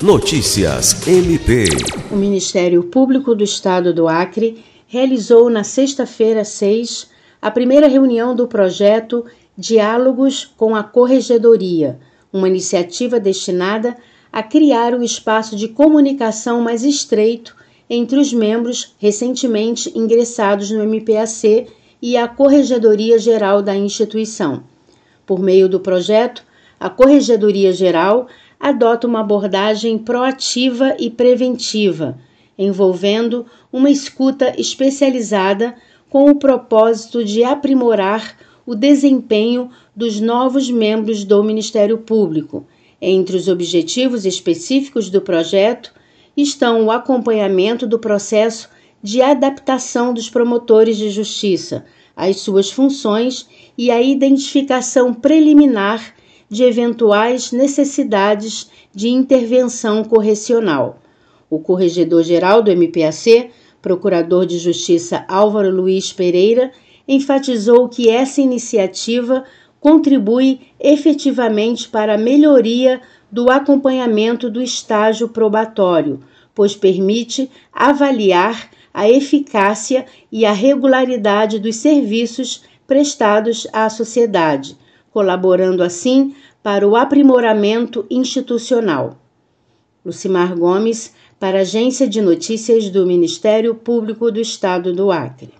Notícias MP. O Ministério Público do Estado do Acre realizou na sexta-feira 6 a primeira reunião do projeto Diálogos com a Corregedoria, uma iniciativa destinada a criar um espaço de comunicação mais estreito entre os membros recentemente ingressados no MPAC e a Corregedoria Geral da instituição. Por meio do projeto, a Corregedoria Geral adota uma abordagem proativa e preventiva, envolvendo uma escuta especializada com o propósito de aprimorar o desempenho dos novos membros do Ministério Público. Entre os objetivos específicos do projeto estão o acompanhamento do processo de adaptação dos promotores de justiça às suas funções e a identificação preliminar de eventuais necessidades de intervenção correcional. O corregedor-geral do MPAC, Procurador de Justiça Álvaro Luiz Pereira, enfatizou que essa iniciativa contribui efetivamente para a melhoria do acompanhamento do estágio probatório, pois permite avaliar a eficácia e a regularidade dos serviços prestados à sociedade colaborando assim para o aprimoramento institucional. Lucimar Gomes, para a Agência de Notícias do Ministério Público do Estado do Acre.